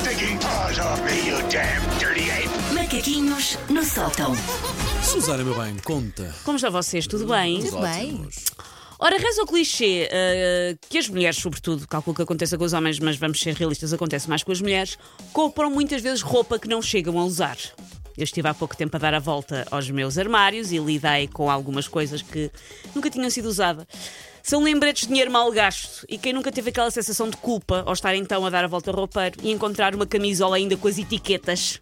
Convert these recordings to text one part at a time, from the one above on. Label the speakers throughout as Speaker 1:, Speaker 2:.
Speaker 1: stinking paws off me, you damn dirty ape!
Speaker 2: Macaquinhos no sótão.
Speaker 3: Susana, meu bem, conta.
Speaker 4: Como estão vocês? Tudo bem?
Speaker 3: Tudo
Speaker 5: bem.
Speaker 3: ótimos.
Speaker 4: Ora, reza o clichê eh, que as mulheres, sobretudo, calculo que aconteça com os homens, mas vamos ser realistas, acontece mais com as mulheres, compram muitas vezes roupa que não chegam a usar. Eu estive há pouco tempo a dar a volta aos meus armários e lidei com algumas coisas que nunca tinham sido usadas. São lembretes de dinheiro mal gasto e quem nunca teve aquela sensação de culpa ao estar então a dar a volta ao roupeiro e encontrar uma camisola ainda com as etiquetas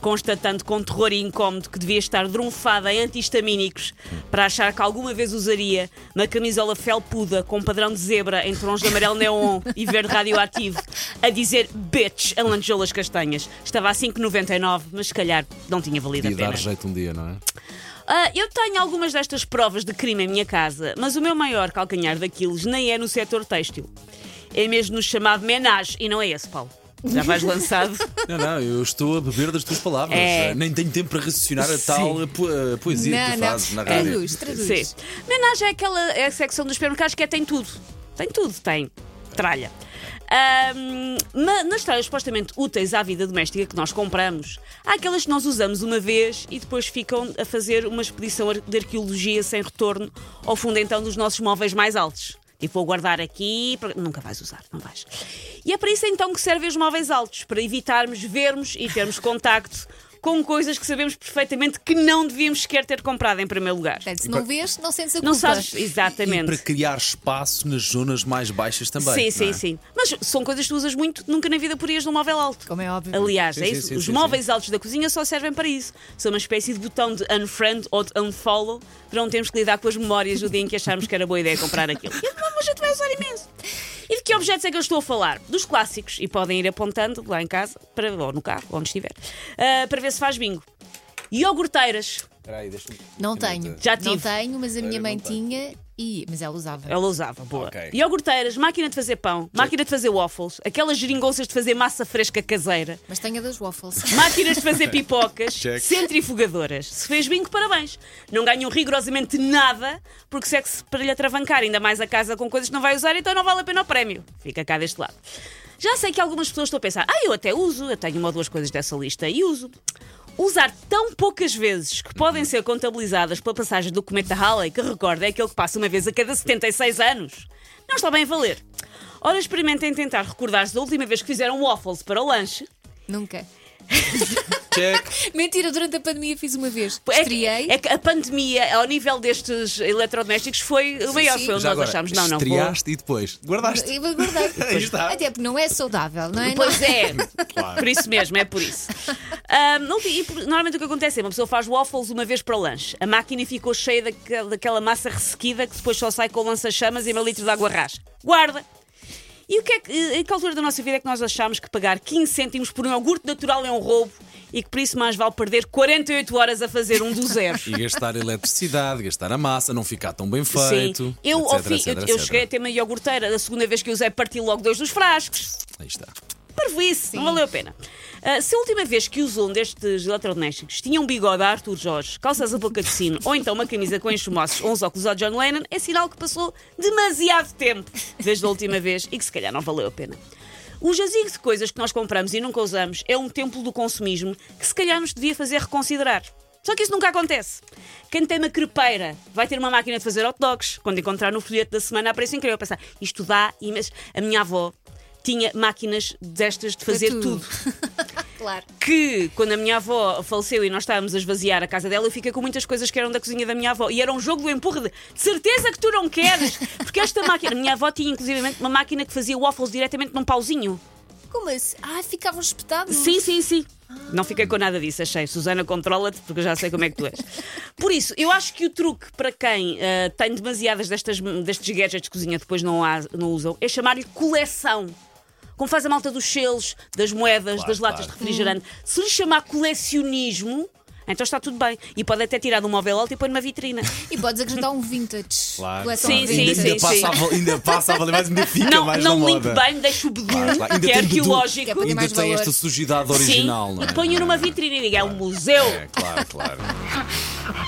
Speaker 4: constatando com terror e incómodo que devia estar drunfada em antihistamínicos para achar que alguma vez usaria uma camisola felpuda com padrão de zebra em tons de amarelo neon e verde radioativo a dizer bitch a lancholas castanhas. Estava a 5,99, mas se calhar não tinha valido a
Speaker 3: Podia
Speaker 4: pena.
Speaker 3: dar jeito um dia, não é?
Speaker 4: Ah, eu tenho algumas destas provas de crime em minha casa, mas o meu maior calcanhar daqueles nem é no setor têxtil. É mesmo no chamado menage, e não é esse, Paulo. Já vais lançado.
Speaker 3: Não, não, eu estou a beber das tuas palavras.
Speaker 4: É.
Speaker 3: Nem tenho tempo para raciocinar a tal po- a poesia que
Speaker 5: Não,
Speaker 3: tu
Speaker 5: não.
Speaker 3: fazes na rádio.
Speaker 5: Traduz, traduz.
Speaker 4: Sim. Menage é aquela é a secção dos supermercados que é tem tudo. Tem tudo, tem. Tralha. Na- nas tralhas supostamente úteis à vida doméstica que nós compramos, há aquelas que nós usamos uma vez e depois ficam a fazer uma expedição de arqueologia sem retorno ao fundo então dos nossos móveis mais altos. Tipo, vou guardar aqui. Nunca vais usar, não vais. E é para isso então que servem os móveis altos para evitarmos vermos e termos contacto com coisas que sabemos perfeitamente que não devíamos sequer ter comprado em primeiro lugar.
Speaker 5: Portanto, se não vês, não sentes a culpa.
Speaker 4: Não sabes
Speaker 3: E
Speaker 4: exatamente.
Speaker 3: para criar espaço nas zonas mais baixas também.
Speaker 4: Sim, sim,
Speaker 3: é?
Speaker 4: sim. Mas são coisas que tu usas muito, nunca na vida porias num móvel alto.
Speaker 5: Como é óbvio.
Speaker 4: Aliás,
Speaker 3: Sim,
Speaker 4: é
Speaker 3: sim,
Speaker 4: isso.
Speaker 3: sim,
Speaker 4: Os
Speaker 3: sim,
Speaker 4: móveis altos da cozinha só servem para isso. São uma espécie de botão de unfriend ou de unfollow para não termos que lidar com as memórias do dia em que acharmos que era boa ideia comprar aquilo. E a gente vai usar imenso. E de que objetos é que eu estou a falar? Dos clássicos. E podem ir apontando lá em casa, para, ou no carro, onde estiver, ah, para ver se faz bingo. Iogurteiras.
Speaker 3: Espera aí, deixa-me-
Speaker 5: Não tenho.
Speaker 4: Já
Speaker 5: Não
Speaker 4: tive.
Speaker 5: tenho, mas a minha
Speaker 3: Eu
Speaker 5: mãe
Speaker 3: não tenho.
Speaker 5: tinha, e... mas ela usava.
Speaker 4: Ela usava, boa.
Speaker 3: Ok.
Speaker 4: Iogurteiras, máquina de fazer pão, máquina de fazer waffles, aquelas geringonças de fazer massa fresca caseira.
Speaker 5: Mas tenho a das waffles.
Speaker 4: Máquinas de fazer pipocas,
Speaker 3: Check.
Speaker 4: centrifugadoras. Se fez bingo, parabéns. Não ganham rigorosamente nada, porque se é que se para lhe atravancar ainda mais a casa com coisas que não vai usar, então não vale a pena o prémio. Fica cá deste lado. Já sei que algumas pessoas estão a pensar, ah, eu até uso, eu tenho uma ou duas coisas dessa lista e uso. Usar tão poucas vezes que podem ser contabilizadas pela passagem do cometa Halley, que recorda é aquele que passa uma vez a cada 76 anos, não está bem a valer. Ora, experimentem tentar recordar-se da última vez que fizeram waffles para o lanche
Speaker 5: Nunca.
Speaker 3: Check.
Speaker 5: Mentira, durante a pandemia fiz uma vez.
Speaker 4: É que,
Speaker 5: Estreiei.
Speaker 4: é que a pandemia, ao nível destes eletrodomésticos, foi o maior.
Speaker 5: sim.
Speaker 4: Foi onde
Speaker 3: Já
Speaker 4: nós
Speaker 3: agora,
Speaker 4: achámos. Não, não, vou.
Speaker 3: estreaste e depois guardaste.
Speaker 5: Eu.
Speaker 3: Aí está.
Speaker 5: Até porque não é saudável, não é?
Speaker 4: Pois é,
Speaker 3: Claro.
Speaker 4: por isso mesmo, é por isso. Não- e normalmente o que acontece é uma pessoa faz waffles uma vez para o lanche. A máquina ficou cheia daquela, daquela massa ressequida que depois só sai com lança-chamas e meio litro de água rasa. Guarda! E o que é que, em que altura da nossa vida é que nós achamos que pagar 15 cêntimos por um iogurte natural é um roubo e que por isso mais vale perder 48 horas a fazer um do zero?
Speaker 3: E gastar eletricidade, gastar a massa, não ficar tão bem feito.
Speaker 4: Sim. Eu,
Speaker 3: etc,
Speaker 4: fim,
Speaker 3: etc,
Speaker 4: eu, eu
Speaker 3: etc.
Speaker 4: cheguei a ter uma iogurteira. A segunda vez que usei, parti logo dois dos frascos.
Speaker 3: Aí está.
Speaker 4: Parvoíce, não valeu a pena. Ah, se a última vez que usou um destes eletrodomésticos tinha um bigode a Arthur Jorge, calças a boca de sino ou então uma camisa com enxumoços ou uns óculos a John Lennon, é sinal que passou demasiado tempo desde a última vez e que se calhar não valeu a pena. O jazigo de coisas que nós compramos e nunca usamos é um templo do consumismo que se calhar nos devia fazer reconsiderar. Só que isso nunca acontece. Quem tem uma crepeira vai ter uma máquina de fazer hot dogs. Quando encontrar no folheto da semana a preço incrível, pensar, isto dá imenso. A minha avó tinha máquinas destas de fazer
Speaker 5: tudo.
Speaker 4: tudo
Speaker 5: Claro.
Speaker 4: que quando a minha avó faleceu e nós estávamos a esvaziar a casa dela, eu fiquei com muitas coisas que eram da cozinha da minha avó. E era um jogo do empurra de, de certeza que tu não queres, porque esta máquina, a minha avó tinha inclusive uma máquina que fazia waffles diretamente num pauzinho.
Speaker 5: Como assim? Ah, ficavam espetados.
Speaker 4: Sim, sim, sim. Não fiquei com nada disso, achei. Susana, controla-te, porque eu já sei como é que tu és. Por isso, eu acho que o truque para quem ah, tem demasiadas destas, destes gadgets de cozinha depois não, há, não usam é chamar-lhe coleção. Como faz a malta dos selos, das moedas,
Speaker 3: Claro,
Speaker 4: das latas
Speaker 3: claro.
Speaker 4: de refrigerante. Se lhe chamar colecionismo, então está tudo bem. E pode até tirar de um móvel alto e pôr numa vitrina.
Speaker 5: E podes acrescentar um vintage.
Speaker 3: Claro.
Speaker 4: Sim, sim,
Speaker 3: ainda,
Speaker 5: vintage.
Speaker 3: ainda, passa A, ainda passa a valer mais, ainda fica
Speaker 4: não
Speaker 3: mais
Speaker 4: não limpe
Speaker 3: moda.
Speaker 4: bem, deixa o bedum,
Speaker 3: Claro, claro. Ainda
Speaker 4: que é
Speaker 3: bedu-
Speaker 4: arqueológico.
Speaker 5: Que é
Speaker 3: Ainda tem
Speaker 5: valor.
Speaker 3: esta sujidade original, não é?
Speaker 4: E ponho numa vitrina e digo, é um museu.
Speaker 3: É, claro, claro.